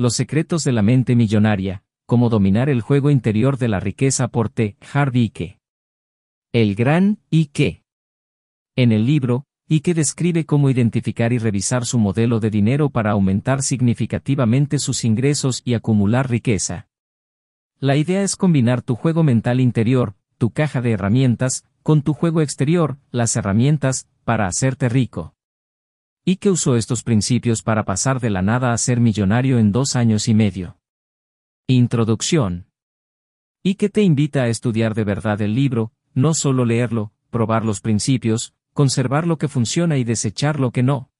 Los secretos de la mente millonaria, cómo dominar el juego interior de la riqueza por T. Harvey Ike. El gran Ike. En el libro, Ike describe cómo identificar y revisar su modelo de dinero para aumentar significativamente sus ingresos y acumular riqueza. La idea es combinar tu juego mental interior, tu caja de herramientas, con tu juego exterior, las herramientas, para hacerte rico. Ike usó estos principios para pasar de la nada a ser millonario en dos años y medio. Introducción. Ike te invita a estudiar de verdad el libro, no solo leerlo, probar los principios, conservar lo que funciona y desechar lo que no.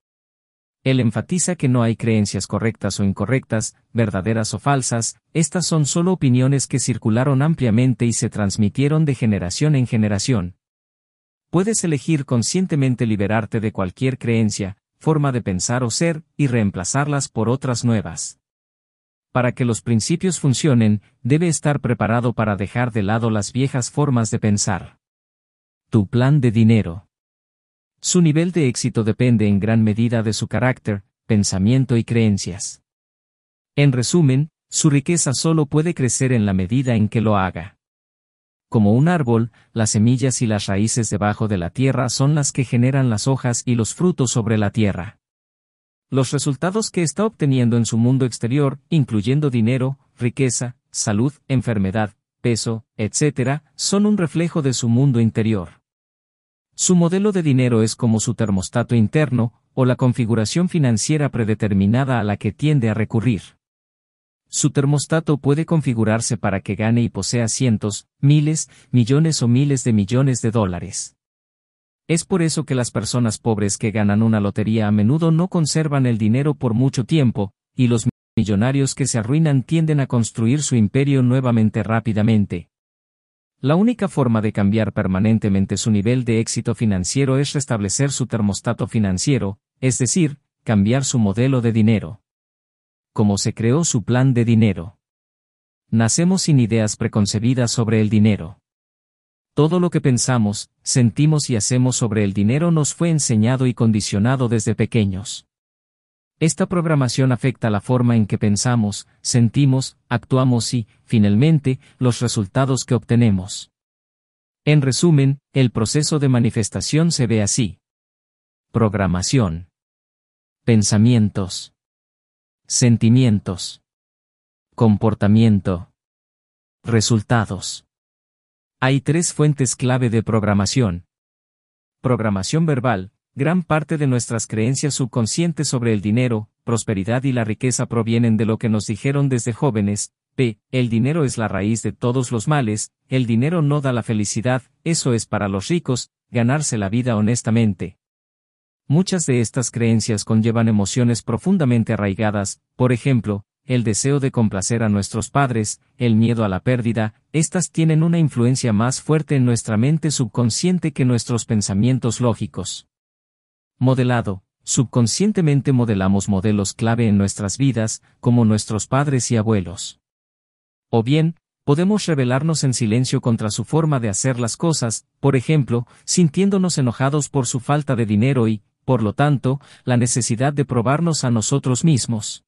Él enfatiza que no hay creencias correctas o incorrectas, verdaderas o falsas, estas son solo opiniones que circularon ampliamente y se transmitieron de generación en generación. Puedes elegir conscientemente liberarte de cualquier creencia, forma de pensar o ser, y reemplazarlas por otras nuevas. Para que los principios funcionen, debe estar preparado para dejar de lado las viejas formas de pensar. Tu plan de dinero. Su nivel de éxito depende en gran medida de su carácter, pensamiento y creencias. En resumen, su riqueza solo puede crecer en la medida en que lo haga. Como un árbol, las semillas y las raíces debajo de la tierra son las que generan las hojas y los frutos sobre la tierra. Los resultados que está obteniendo en su mundo exterior, incluyendo dinero, riqueza, salud, enfermedad, peso, etc., son un reflejo de su mundo interior. Su modelo de dinero es como su termostato interno, o la configuración financiera predeterminada a la que tiende a recurrir. Su termostato puede configurarse para que gane y posea cientos, miles, millones o miles de millones de dólares. Es por eso que las personas pobres que ganan una lotería a menudo no conservan el dinero por mucho tiempo, y los millonarios que se arruinan tienden a construir su imperio nuevamente rápidamente. La única forma de cambiar permanentemente su nivel de éxito financiero es restablecer su termostato financiero, es decir, cambiar su modelo de dinero como se creó su plan de dinero. Nacemos sin ideas preconcebidas sobre el dinero. Todo lo que pensamos, sentimos y hacemos sobre el dinero nos fue enseñado y condicionado desde pequeños. Esta programación afecta la forma en que pensamos, sentimos, actuamos y, finalmente, los resultados que obtenemos. En resumen, el proceso de manifestación se ve así. Programación. Pensamientos. Sentimientos. Comportamiento. Resultados. Hay tres fuentes clave de programación. Programación verbal. Gran parte de nuestras creencias subconscientes sobre el dinero, prosperidad y la riqueza provienen de lo que nos dijeron desde jóvenes. P. El dinero es la raíz de todos los males, el dinero no da la felicidad, eso es para los ricos, ganarse la vida honestamente. Muchas de estas creencias conllevan emociones profundamente arraigadas, por ejemplo, el deseo de complacer a nuestros padres, el miedo a la pérdida, estas tienen una influencia más fuerte en nuestra mente subconsciente que nuestros pensamientos lógicos. Modelado, subconscientemente modelamos modelos clave en nuestras vidas, como nuestros padres y abuelos. O bien, podemos rebelarnos en silencio contra su forma de hacer las cosas, por ejemplo, sintiéndonos enojados por su falta de dinero y, por lo tanto, la necesidad de probarnos a nosotros mismos.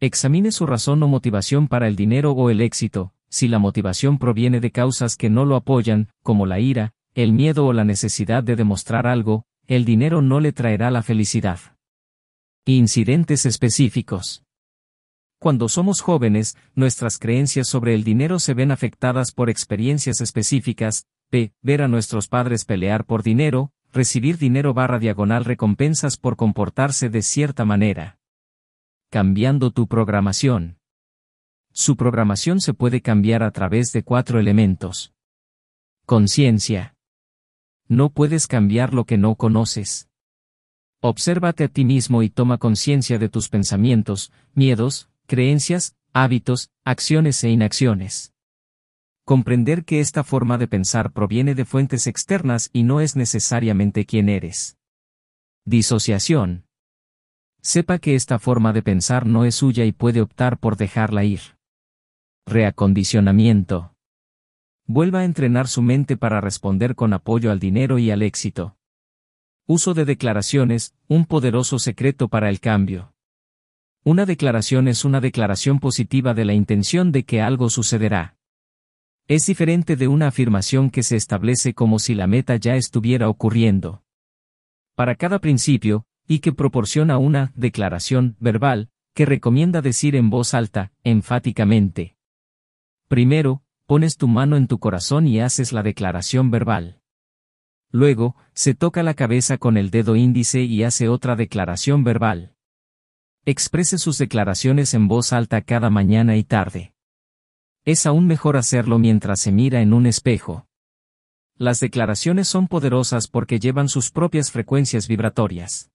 Examine su razón o motivación para el dinero o el éxito, si la motivación proviene de causas que no lo apoyan, como la ira, el miedo o la necesidad de demostrar algo, el dinero no le traerá la felicidad. Incidentes específicos. Cuando somos jóvenes, nuestras creencias sobre el dinero se ven afectadas por experiencias específicas, p. ver a nuestros padres pelear por dinero, recibir dinero barra diagonal recompensas por comportarse de cierta manera. Cambiando tu programación. Su programación se puede cambiar a través de cuatro elementos. Conciencia. No puedes cambiar lo que no conoces. Obsérvate a ti mismo y toma conciencia de tus pensamientos, miedos, creencias, hábitos, acciones e inacciones. Comprender que esta forma de pensar proviene de fuentes externas y no es necesariamente quien eres. Disociación. Sepa que esta forma de pensar no es suya y puede optar por dejarla ir. Reacondicionamiento. Vuelva a entrenar su mente para responder con apoyo al dinero y al éxito. Uso de declaraciones, un poderoso secreto para el cambio. Una declaración es una declaración positiva de la intención de que algo sucederá. Es diferente de una afirmación que se establece como si la meta ya estuviera ocurriendo. Para cada principio, y que proporciona una declaración verbal, que recomienda decir en voz alta, enfáticamente. Primero, pones tu mano en tu corazón y haces la declaración verbal. Luego, se toca la cabeza con el dedo índice y hace otra declaración verbal. Exprese sus declaraciones en voz alta cada mañana y tarde. Es aún mejor hacerlo mientras se mira en un espejo. Las declaraciones son poderosas porque llevan sus propias frecuencias vibratorias.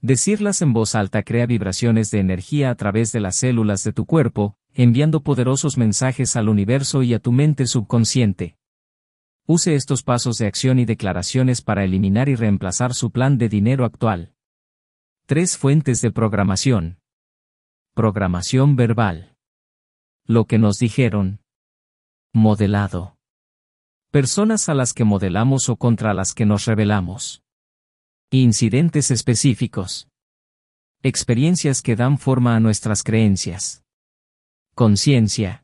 Decirlas en voz alta crea vibraciones de energía a través de las células de tu cuerpo, enviando poderosos mensajes al universo y a tu mente subconsciente. Use estos pasos de acción y declaraciones para eliminar y reemplazar su plan de dinero actual. Tres fuentes de programación. Programación verbal. Lo que nos dijeron. Modelado. Personas a las que modelamos o contra las que nos rebelamos. Incidentes específicos. Experiencias que dan forma a nuestras creencias. Conciencia.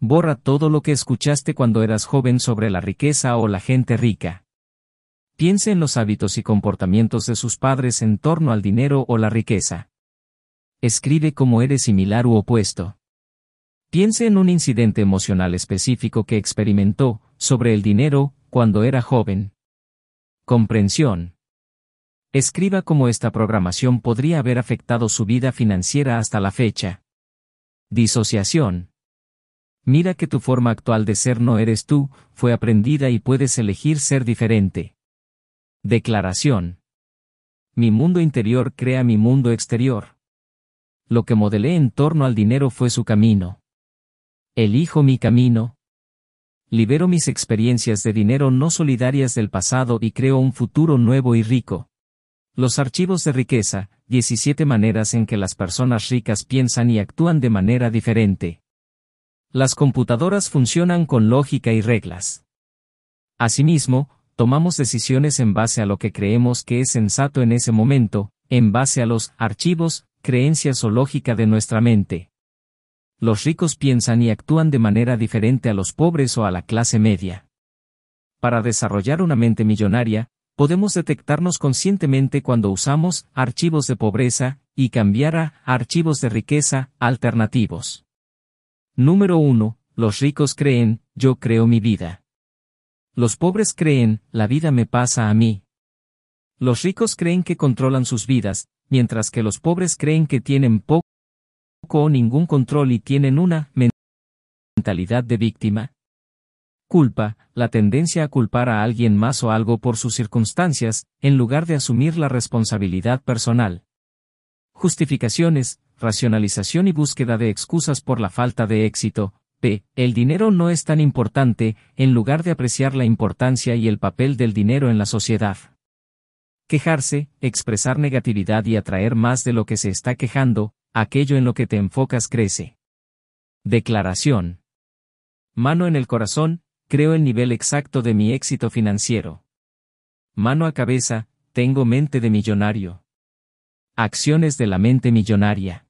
Borra todo lo que escuchaste cuando eras joven sobre la riqueza o la gente rica. Piense en los hábitos y comportamientos de sus padres en torno al dinero o la riqueza. Escribe cómo eres similar u opuesto. Piense en un incidente emocional específico que experimentó, sobre el dinero, cuando era joven. Comprensión. Escriba cómo esta programación podría haber afectado su vida financiera hasta la fecha. Disociación. Mira que tu forma actual de ser no eres tú, fue aprendida y puedes elegir ser diferente. Declaración. Mi mundo interior crea mi mundo exterior. Lo que modelé en torno al dinero fue su camino. Elijo mi camino. Libero mis experiencias de dinero no solidarias del pasado y creo un futuro nuevo y rico. Los archivos de riqueza, 17 maneras en que las personas ricas piensan y actúan de manera diferente. Las computadoras funcionan con lógica y reglas. Asimismo, tomamos decisiones en base a lo que creemos que es sensato en ese momento, en base a los archivos, creencias o lógica de nuestra mente. Los ricos piensan y actúan de manera diferente a los pobres o a la clase media. Para desarrollar una mente millonaria, podemos detectarnos conscientemente cuando usamos archivos de pobreza y cambiar a archivos de riqueza alternativos. Número 1. Los ricos creen, yo creo mi vida. Los pobres creen, la vida me pasa a mí. Los ricos creen que controlan sus vidas, mientras que los pobres creen que tienen poco o ningún control y tienen una mentalidad de víctima. Culpa, la tendencia a culpar a alguien más o algo por sus circunstancias, en lugar de asumir la responsabilidad personal. Justificaciones, racionalización y búsqueda de excusas por la falta de éxito. P. El dinero no es tan importante, en lugar de apreciar la importancia y el papel del dinero en la sociedad. Quejarse, expresar negatividad y atraer más de lo que se está quejando, aquello en lo que te enfocas crece. Declaración. Mano en el corazón, creo el nivel exacto de mi éxito financiero. Mano a cabeza, tengo mente de millonario. Acciones de la mente millonaria.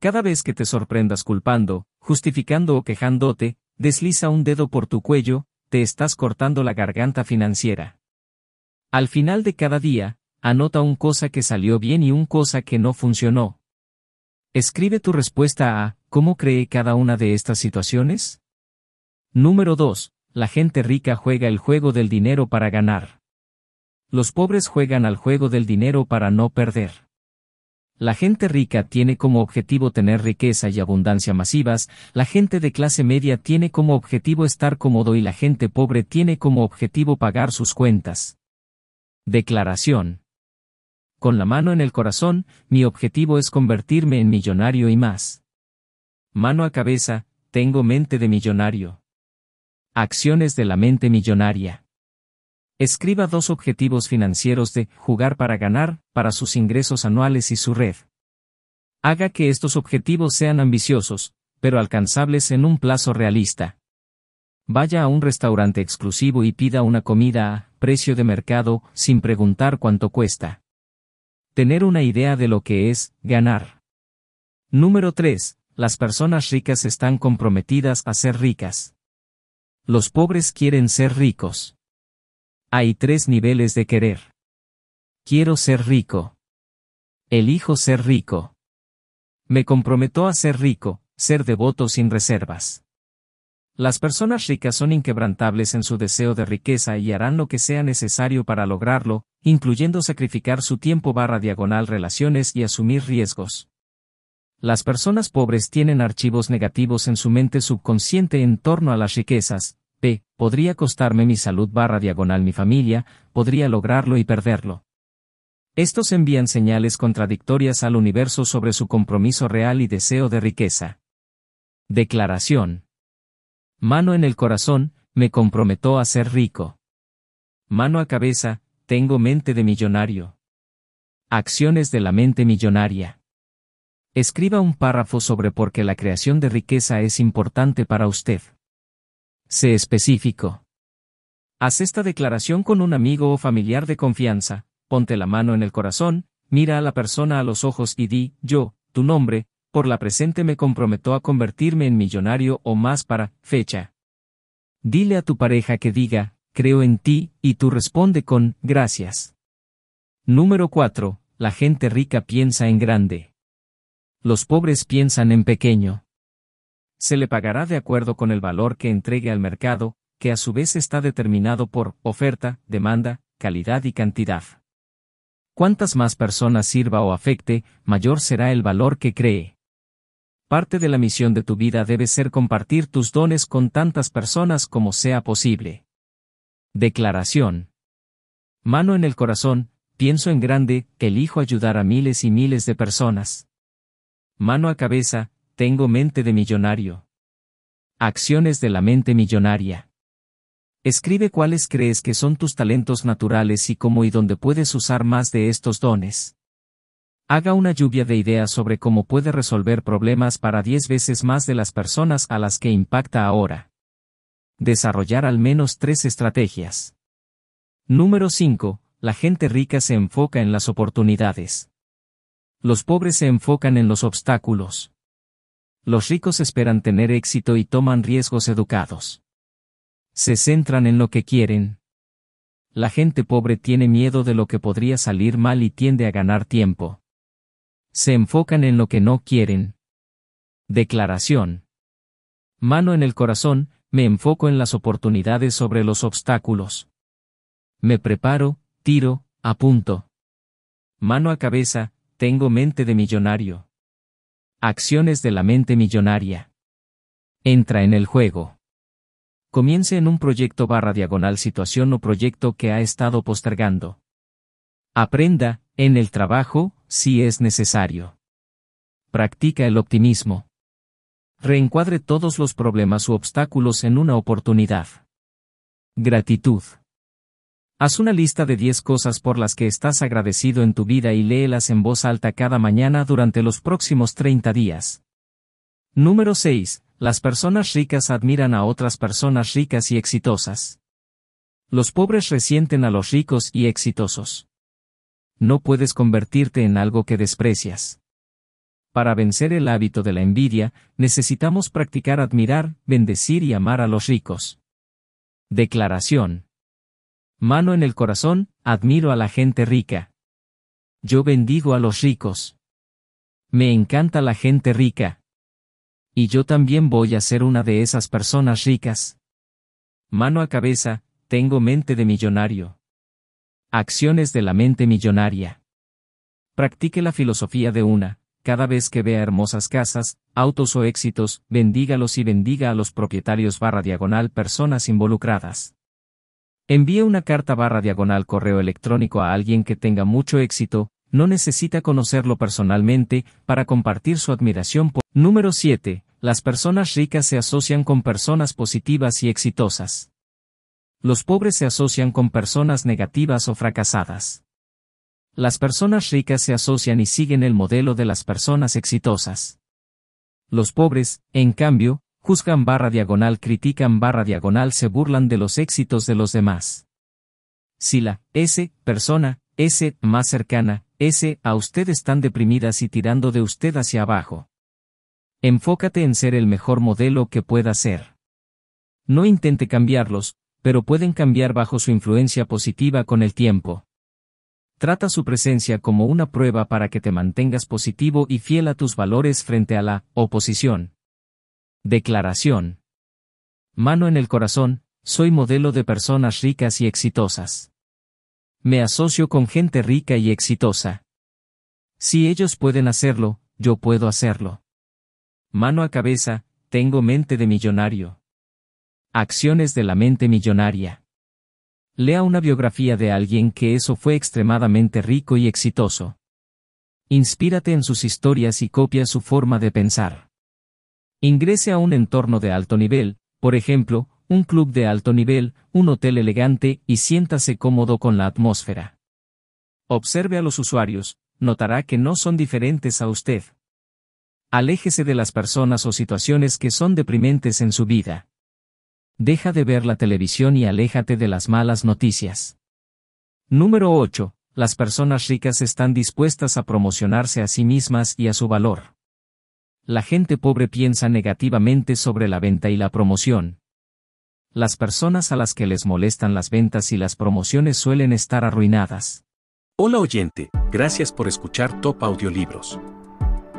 Cada vez que te sorprendas culpando, justificando o quejándote, desliza un dedo por tu cuello, te estás cortando la garganta financiera. Al final de cada día, anota un cosa que salió bien y un cosa que no funcionó. Escribe tu respuesta a, ¿cómo cree cada una de estas situaciones? Número 2. La gente rica juega el juego del dinero para ganar. Los pobres juegan al juego del dinero para no perder. La gente rica tiene como objetivo tener riqueza y abundancia masivas, la gente de clase media tiene como objetivo estar cómodo y la gente pobre tiene como objetivo pagar sus cuentas. Declaración. Con la mano en el corazón, mi objetivo es convertirme en millonario y más. Mano a cabeza, tengo mente de millonario. Acciones de la mente millonaria. Escriba dos objetivos financieros de jugar para ganar, para sus ingresos anuales y su red. Haga que estos objetivos sean ambiciosos, pero alcanzables en un plazo realista. Vaya a un restaurante exclusivo y pida una comida a precio de mercado, sin preguntar cuánto cuesta. Tener una idea de lo que es ganar. Número 3. Las personas ricas están comprometidas a ser ricas. Los pobres quieren ser ricos. Hay tres niveles de querer. Quiero ser rico. Elijo ser rico. Me comprometo a ser rico, ser devoto sin reservas. Las personas ricas son inquebrantables en su deseo de riqueza y harán lo que sea necesario para lograrlo, incluyendo sacrificar su tiempo barra diagonal relaciones y asumir riesgos. Las personas pobres tienen archivos negativos en su mente subconsciente en torno a las riquezas, P. Podría costarme mi salud barra diagonal mi familia, podría lograrlo y perderlo. Estos envían señales contradictorias al universo sobre su compromiso real y deseo de riqueza. Declaración. Mano en el corazón, me comprometo a ser rico. Mano a cabeza, tengo mente de millonario. Acciones de la mente millonaria. Escriba un párrafo sobre por qué la creación de riqueza es importante para usted. Sé específico. Haz esta declaración con un amigo o familiar de confianza, ponte la mano en el corazón, mira a la persona a los ojos y di, yo, tu nombre, por la presente me comprometo a convertirme en millonario o más para, fecha. Dile a tu pareja que diga, creo en ti, y tú responde con, gracias. Número 4. La gente rica piensa en grande. Los pobres piensan en pequeño se le pagará de acuerdo con el valor que entregue al mercado, que a su vez está determinado por oferta, demanda, calidad y cantidad. Cuantas más personas sirva o afecte, mayor será el valor que cree. Parte de la misión de tu vida debe ser compartir tus dones con tantas personas como sea posible. Declaración. Mano en el corazón, pienso en grande, elijo ayudar a miles y miles de personas. Mano a cabeza, tengo mente de millonario. Acciones de la mente millonaria. Escribe cuáles crees que son tus talentos naturales y cómo y dónde puedes usar más de estos dones. Haga una lluvia de ideas sobre cómo puede resolver problemas para 10 veces más de las personas a las que impacta ahora. Desarrollar al menos tres estrategias. Número 5. La gente rica se enfoca en las oportunidades. Los pobres se enfocan en los obstáculos. Los ricos esperan tener éxito y toman riesgos educados. Se centran en lo que quieren. La gente pobre tiene miedo de lo que podría salir mal y tiende a ganar tiempo. Se enfocan en lo que no quieren. Declaración. Mano en el corazón, me enfoco en las oportunidades sobre los obstáculos. Me preparo, tiro, apunto. Mano a cabeza, tengo mente de millonario. Acciones de la mente millonaria. Entra en el juego. Comience en un proyecto barra diagonal situación o proyecto que ha estado postergando. Aprenda, en el trabajo, si es necesario. Practica el optimismo. Reencuadre todos los problemas u obstáculos en una oportunidad. Gratitud. Haz una lista de 10 cosas por las que estás agradecido en tu vida y léelas en voz alta cada mañana durante los próximos 30 días. Número 6. Las personas ricas admiran a otras personas ricas y exitosas. Los pobres resienten a los ricos y exitosos. No puedes convertirte en algo que desprecias. Para vencer el hábito de la envidia, necesitamos practicar admirar, bendecir y amar a los ricos. Declaración. Mano en el corazón, admiro a la gente rica. Yo bendigo a los ricos. Me encanta la gente rica. Y yo también voy a ser una de esas personas ricas. Mano a cabeza, tengo mente de millonario. Acciones de la mente millonaria. Practique la filosofía de una, cada vez que vea hermosas casas, autos o éxitos, bendígalos y bendiga a los propietarios barra diagonal personas involucradas. Envíe una carta barra diagonal correo electrónico a alguien que tenga mucho éxito, no necesita conocerlo personalmente para compartir su admiración por... Número 7. Las personas ricas se asocian con personas positivas y exitosas. Los pobres se asocian con personas negativas o fracasadas. Las personas ricas se asocian y siguen el modelo de las personas exitosas. Los pobres, en cambio, juzgan barra diagonal, critican barra diagonal, se burlan de los éxitos de los demás. Si la S persona, S más cercana, S a usted están deprimidas y tirando de usted hacia abajo. Enfócate en ser el mejor modelo que pueda ser. No intente cambiarlos, pero pueden cambiar bajo su influencia positiva con el tiempo. Trata su presencia como una prueba para que te mantengas positivo y fiel a tus valores frente a la oposición. Declaración. Mano en el corazón, soy modelo de personas ricas y exitosas. Me asocio con gente rica y exitosa. Si ellos pueden hacerlo, yo puedo hacerlo. Mano a cabeza, tengo mente de millonario. Acciones de la mente millonaria. Lea una biografía de alguien que eso fue extremadamente rico y exitoso. Inspírate en sus historias y copia su forma de pensar. Ingrese a un entorno de alto nivel, por ejemplo, un club de alto nivel, un hotel elegante y siéntase cómodo con la atmósfera. Observe a los usuarios, notará que no son diferentes a usted. Aléjese de las personas o situaciones que son deprimentes en su vida. Deja de ver la televisión y aléjate de las malas noticias. Número 8. Las personas ricas están dispuestas a promocionarse a sí mismas y a su valor. La gente pobre piensa negativamente sobre la venta y la promoción, las personas a las que les molestan las ventas y las promociones suelen estar arruinadas. Hola oyente, gracias por escuchar Top Audiolibros.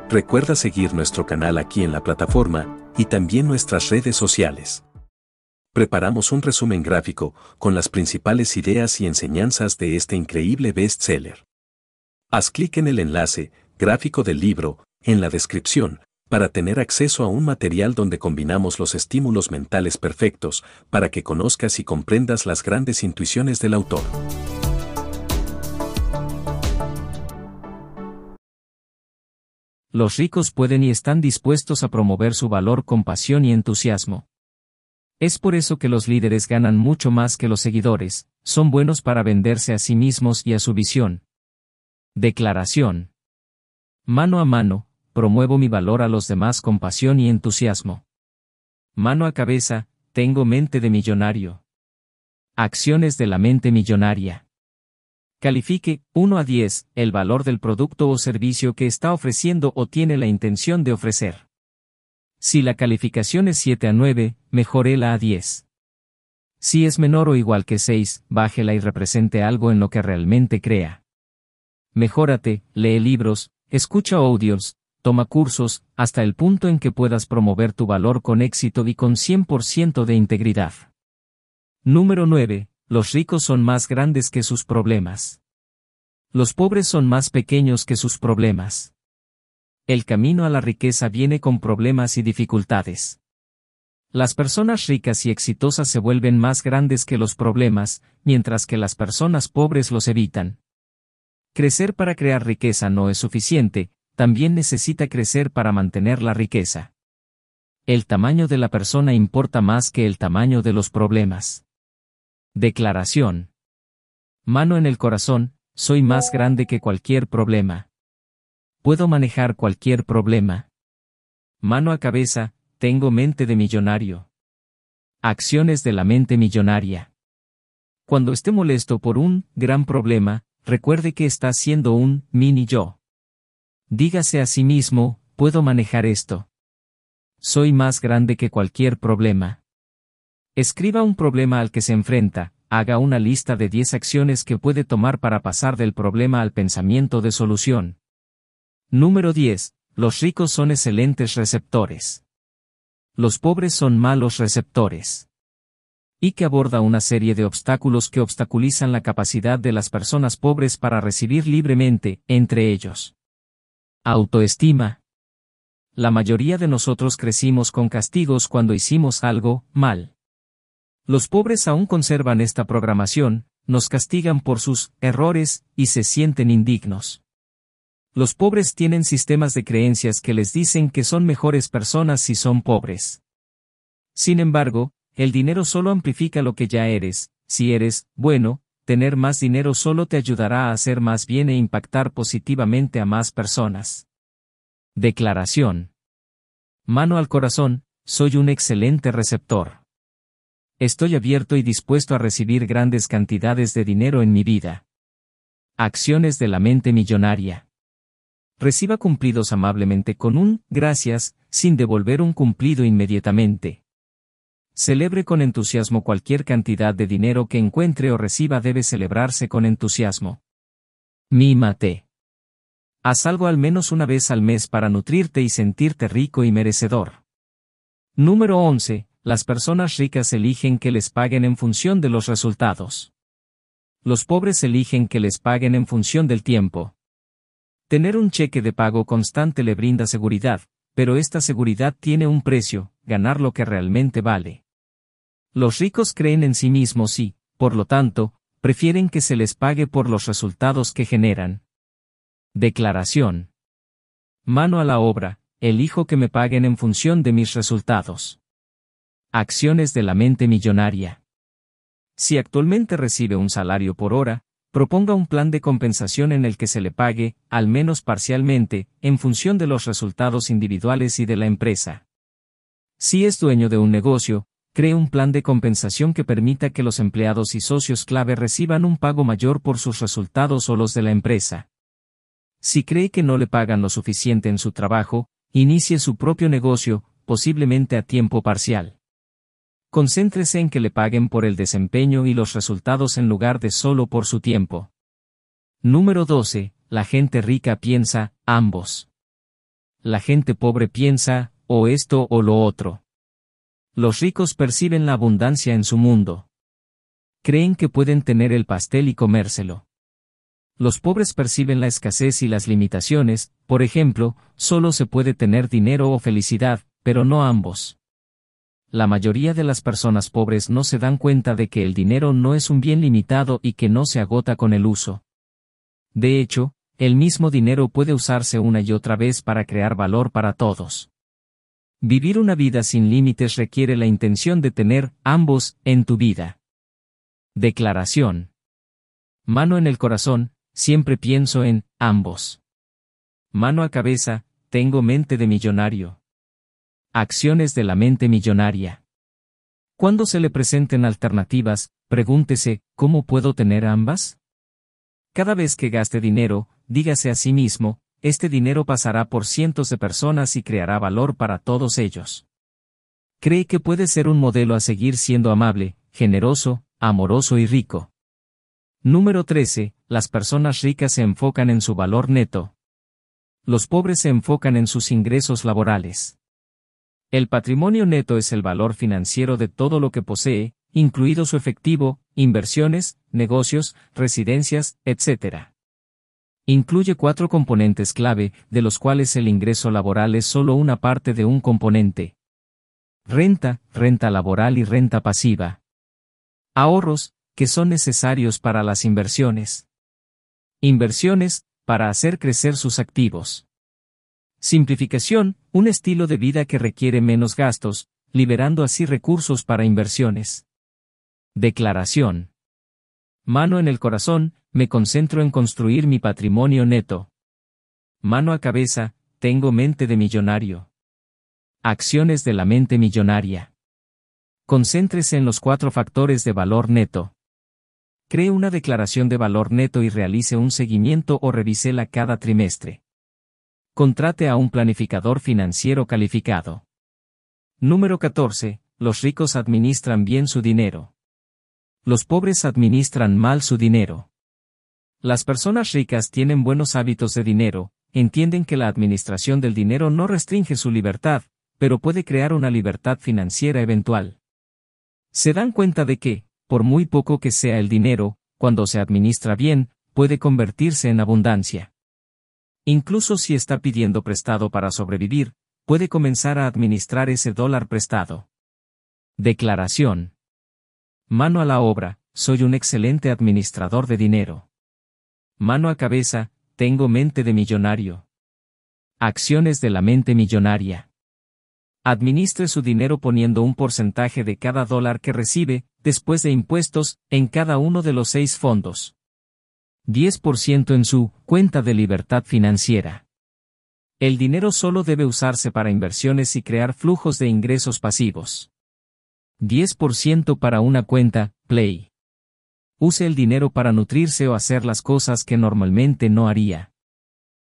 Recuerda seguir nuestro canal aquí en la plataforma y también nuestras redes sociales. Preparamos un resumen gráfico con las principales ideas y enseñanzas de este increíble bestseller. Haz clic en el enlace, gráfico del libro, en la descripción, para tener acceso a un material donde combinamos los estímulos mentales perfectos, para que conozcas y comprendas las grandes intuiciones del autor. Los ricos pueden y están dispuestos a promover su valor con pasión y entusiasmo. Es por eso que los líderes ganan mucho más que los seguidores, son buenos para venderse a sí mismos y a su visión. Declaración. Mano a mano, promuevo mi valor a los demás con pasión y entusiasmo. Mano a cabeza, tengo mente de millonario. Acciones de la mente millonaria. Califique, 1 a 10, el valor del producto o servicio que está ofreciendo o tiene la intención de ofrecer. Si la calificación es 7 a 9, mejorela a 10. Si es menor o igual que 6, bájela y represente algo en lo que realmente crea. Mejórate, lee libros, escucha audios, toma cursos, hasta el punto en que puedas promover tu valor con éxito y con 100% de integridad. Número 9. Los ricos son más grandes que sus problemas. Los pobres son más pequeños que sus problemas. El camino a la riqueza viene con problemas y dificultades. Las personas ricas y exitosas se vuelven más grandes que los problemas, mientras que las personas pobres los evitan. Crecer para crear riqueza no es suficiente, también necesita crecer para mantener la riqueza. El tamaño de la persona importa más que el tamaño de los problemas. Declaración. Mano en el corazón, soy más grande que cualquier problema. Puedo manejar cualquier problema. Mano a cabeza, tengo mente de millonario. Acciones de la mente millonaria. Cuando esté molesto por un gran problema, recuerde que está siendo un mini yo. Dígase a sí mismo, puedo manejar esto. Soy más grande que cualquier problema. Escriba un problema al que se enfrenta, haga una lista de 10 acciones que puede tomar para pasar del problema al pensamiento de solución. Número 10. Los ricos son excelentes receptores. Los pobres son malos receptores. Y que aborda una serie de obstáculos que obstaculizan la capacidad de las personas pobres para recibir libremente, entre ellos. Autoestima. La mayoría de nosotros crecimos con castigos cuando hicimos algo mal. Los pobres aún conservan esta programación, nos castigan por sus errores y se sienten indignos. Los pobres tienen sistemas de creencias que les dicen que son mejores personas si son pobres. Sin embargo, el dinero solo amplifica lo que ya eres, si eres, bueno, tener más dinero solo te ayudará a hacer más bien e impactar positivamente a más personas. Declaración. Mano al corazón, soy un excelente receptor. Estoy abierto y dispuesto a recibir grandes cantidades de dinero en mi vida. Acciones de la mente millonaria. Reciba cumplidos amablemente con un gracias, sin devolver un cumplido inmediatamente. Celebre con entusiasmo cualquier cantidad de dinero que encuentre o reciba debe celebrarse con entusiasmo. Mímate. Haz algo al menos una vez al mes para nutrirte y sentirte rico y merecedor. Número 11. Las personas ricas eligen que les paguen en función de los resultados. Los pobres eligen que les paguen en función del tiempo. Tener un cheque de pago constante le brinda seguridad, pero esta seguridad tiene un precio, ganar lo que realmente vale. Los ricos creen en sí mismos y, por lo tanto, prefieren que se les pague por los resultados que generan. Declaración. Mano a la obra, elijo que me paguen en función de mis resultados. Acciones de la mente millonaria. Si actualmente recibe un salario por hora, proponga un plan de compensación en el que se le pague, al menos parcialmente, en función de los resultados individuales y de la empresa. Si es dueño de un negocio, cree un plan de compensación que permita que los empleados y socios clave reciban un pago mayor por sus resultados o los de la empresa. Si cree que no le pagan lo suficiente en su trabajo, inicie su propio negocio, posiblemente a tiempo parcial. Concéntrese en que le paguen por el desempeño y los resultados en lugar de solo por su tiempo. Número 12. La gente rica piensa, ambos. La gente pobre piensa, o esto o lo otro. Los ricos perciben la abundancia en su mundo. Creen que pueden tener el pastel y comérselo. Los pobres perciben la escasez y las limitaciones, por ejemplo, solo se puede tener dinero o felicidad, pero no ambos la mayoría de las personas pobres no se dan cuenta de que el dinero no es un bien limitado y que no se agota con el uso. De hecho, el mismo dinero puede usarse una y otra vez para crear valor para todos. Vivir una vida sin límites requiere la intención de tener ambos en tu vida. Declaración. Mano en el corazón, siempre pienso en ambos. Mano a cabeza, tengo mente de millonario. Acciones de la mente millonaria. Cuando se le presenten alternativas, pregúntese, ¿cómo puedo tener ambas? Cada vez que gaste dinero, dígase a sí mismo, este dinero pasará por cientos de personas y creará valor para todos ellos. Cree que puede ser un modelo a seguir siendo amable, generoso, amoroso y rico. Número 13. Las personas ricas se enfocan en su valor neto. Los pobres se enfocan en sus ingresos laborales. El patrimonio neto es el valor financiero de todo lo que posee, incluido su efectivo, inversiones, negocios, residencias, etc. Incluye cuatro componentes clave, de los cuales el ingreso laboral es solo una parte de un componente. Renta, renta laboral y renta pasiva. Ahorros, que son necesarios para las inversiones. Inversiones, para hacer crecer sus activos. Simplificación, un estilo de vida que requiere menos gastos, liberando así recursos para inversiones. Declaración. Mano en el corazón, me concentro en construir mi patrimonio neto. Mano a cabeza, tengo mente de millonario. Acciones de la mente millonaria. Concéntrese en los cuatro factores de valor neto. Cree una declaración de valor neto y realice un seguimiento o revísela cada trimestre. Contrate a un planificador financiero calificado. Número 14. Los ricos administran bien su dinero. Los pobres administran mal su dinero. Las personas ricas tienen buenos hábitos de dinero, entienden que la administración del dinero no restringe su libertad, pero puede crear una libertad financiera eventual. Se dan cuenta de que, por muy poco que sea el dinero, cuando se administra bien, puede convertirse en abundancia. Incluso si está pidiendo prestado para sobrevivir, puede comenzar a administrar ese dólar prestado. Declaración. Mano a la obra, soy un excelente administrador de dinero. Mano a cabeza, tengo mente de millonario. Acciones de la mente millonaria. Administre su dinero poniendo un porcentaje de cada dólar que recibe, después de impuestos, en cada uno de los seis fondos. 10% en su cuenta de libertad financiera. El dinero solo debe usarse para inversiones y crear flujos de ingresos pasivos. 10% para una cuenta, Play. Use el dinero para nutrirse o hacer las cosas que normalmente no haría.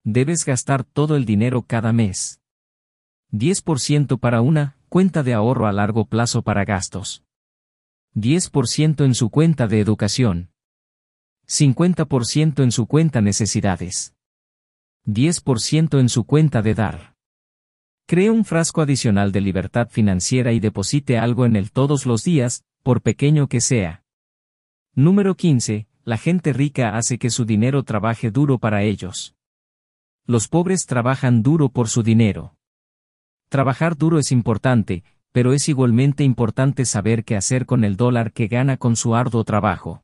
Debes gastar todo el dinero cada mes. 10% para una cuenta de ahorro a largo plazo para gastos. 10% en su cuenta de educación. 50% en su cuenta necesidades. 10% en su cuenta de dar. Cree un frasco adicional de libertad financiera y deposite algo en él todos los días, por pequeño que sea. Número 15. La gente rica hace que su dinero trabaje duro para ellos. Los pobres trabajan duro por su dinero. Trabajar duro es importante, pero es igualmente importante saber qué hacer con el dólar que gana con su arduo trabajo.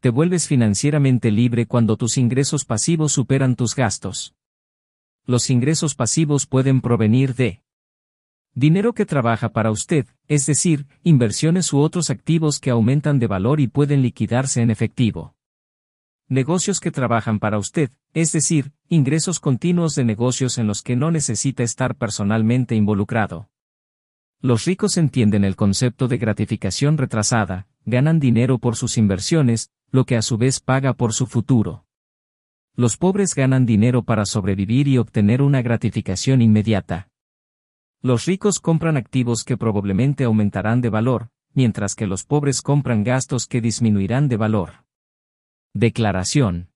Te vuelves financieramente libre cuando tus ingresos pasivos superan tus gastos. Los ingresos pasivos pueden provenir de dinero que trabaja para usted, es decir, inversiones u otros activos que aumentan de valor y pueden liquidarse en efectivo. Negocios que trabajan para usted, es decir, ingresos continuos de negocios en los que no necesita estar personalmente involucrado. Los ricos entienden el concepto de gratificación retrasada, ganan dinero por sus inversiones, lo que a su vez paga por su futuro. Los pobres ganan dinero para sobrevivir y obtener una gratificación inmediata. Los ricos compran activos que probablemente aumentarán de valor, mientras que los pobres compran gastos que disminuirán de valor. Declaración.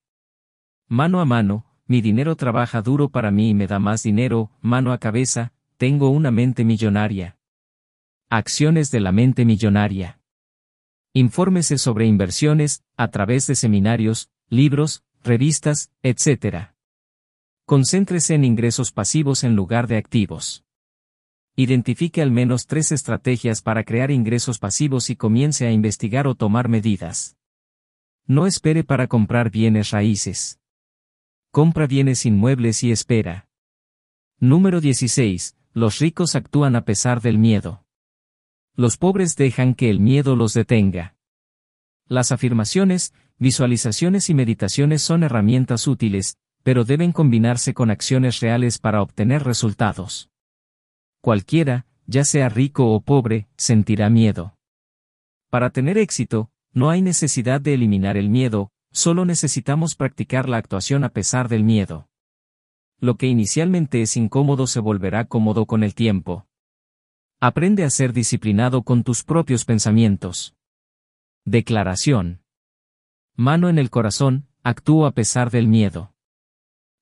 Mano a mano, mi dinero trabaja duro para mí y me da más dinero, mano a cabeza, tengo una mente millonaria. Acciones de la mente millonaria. Infórmese sobre inversiones, a través de seminarios, libros, revistas, etc. Concéntrese en ingresos pasivos en lugar de activos. Identifique al menos tres estrategias para crear ingresos pasivos y comience a investigar o tomar medidas. No espere para comprar bienes raíces. Compra bienes inmuebles y espera. Número 16. Los ricos actúan a pesar del miedo. Los pobres dejan que el miedo los detenga. Las afirmaciones, visualizaciones y meditaciones son herramientas útiles, pero deben combinarse con acciones reales para obtener resultados. Cualquiera, ya sea rico o pobre, sentirá miedo. Para tener éxito, no hay necesidad de eliminar el miedo, solo necesitamos practicar la actuación a pesar del miedo. Lo que inicialmente es incómodo se volverá cómodo con el tiempo. Aprende a ser disciplinado con tus propios pensamientos. Declaración. Mano en el corazón, actúo a pesar del miedo.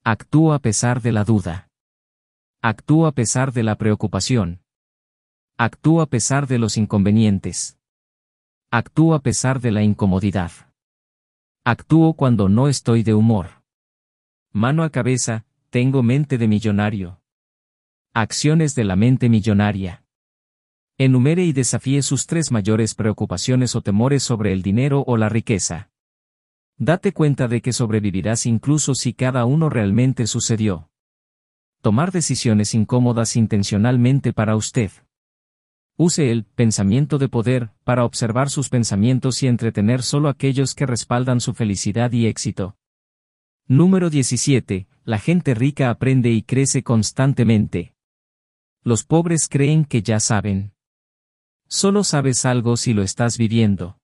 Actúo a pesar de la duda. Actúo a pesar de la preocupación. Actúo a pesar de los inconvenientes. Actúo a pesar de la incomodidad. Actúo cuando no estoy de humor. Mano a cabeza, tengo mente de millonario. Acciones de la mente millonaria. Enumere y desafíe sus tres mayores preocupaciones o temores sobre el dinero o la riqueza. Date cuenta de que sobrevivirás incluso si cada uno realmente sucedió. Tomar decisiones incómodas intencionalmente para usted. Use el pensamiento de poder para observar sus pensamientos y entretener solo aquellos que respaldan su felicidad y éxito. Número 17. La gente rica aprende y crece constantemente. Los pobres creen que ya saben. Solo sabes algo si lo estás viviendo.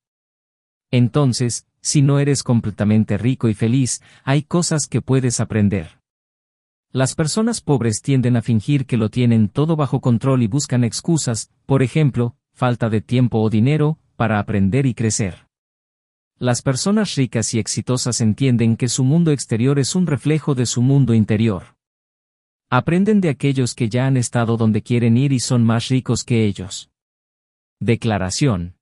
Entonces, si no eres completamente rico y feliz, hay cosas que puedes aprender. Las personas pobres tienden a fingir que lo tienen todo bajo control y buscan excusas, por ejemplo, falta de tiempo o dinero, para aprender y crecer. Las personas ricas y exitosas entienden que su mundo exterior es un reflejo de su mundo interior. Aprenden de aquellos que ya han estado donde quieren ir y son más ricos que ellos. Declaración.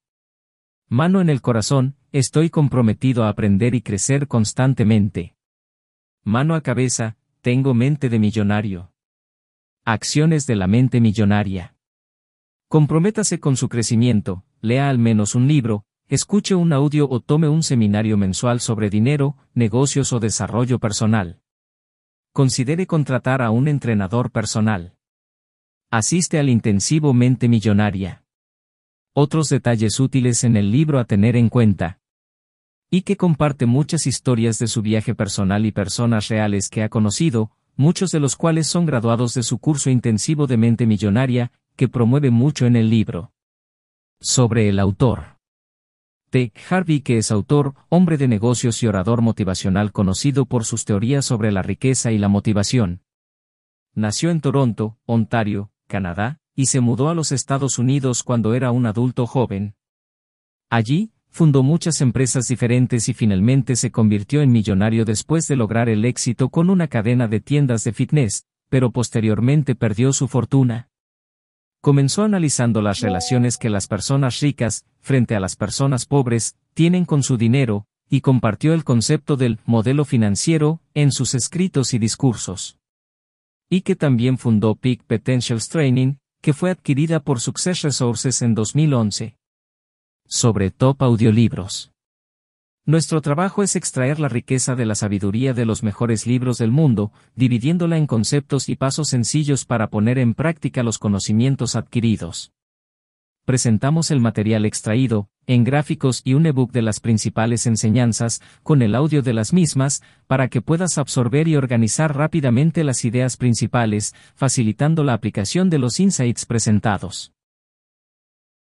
Mano en el corazón, estoy comprometido a aprender y crecer constantemente. Mano a cabeza, tengo mente de millonario. Acciones de la mente millonaria. Comprométase con su crecimiento, lea al menos un libro, escuche un audio o tome un seminario mensual sobre dinero, negocios o desarrollo personal. Considere contratar a un entrenador personal. Asiste al intensivo Mente Millonaria. Otros detalles útiles en el libro a tener en cuenta. Y que comparte muchas historias de su viaje personal y personas reales que ha conocido, muchos de los cuales son graduados de su curso intensivo de Mente Millonaria, que promueve mucho en el libro. Sobre el autor. T. Harvey que es autor, hombre de negocios y orador motivacional conocido por sus teorías sobre la riqueza y la motivación. Nació en Toronto, Ontario, Canadá, y se mudó a los Estados Unidos cuando era un adulto joven. Allí, fundó muchas empresas diferentes y finalmente se convirtió en millonario después de lograr el éxito con una cadena de tiendas de fitness, pero posteriormente perdió su fortuna. Comenzó analizando las relaciones que las personas ricas, frente a las personas pobres, tienen con su dinero, y compartió el concepto del modelo financiero en sus escritos y discursos y que también fundó Peak Potentials Training, que fue adquirida por Success Resources en 2011. Sobre Top Audiolibros. Nuestro trabajo es extraer la riqueza de la sabiduría de los mejores libros del mundo, dividiéndola en conceptos y pasos sencillos para poner en práctica los conocimientos adquiridos presentamos el material extraído, en gráficos y un ebook de las principales enseñanzas, con el audio de las mismas, para que puedas absorber y organizar rápidamente las ideas principales, facilitando la aplicación de los insights presentados.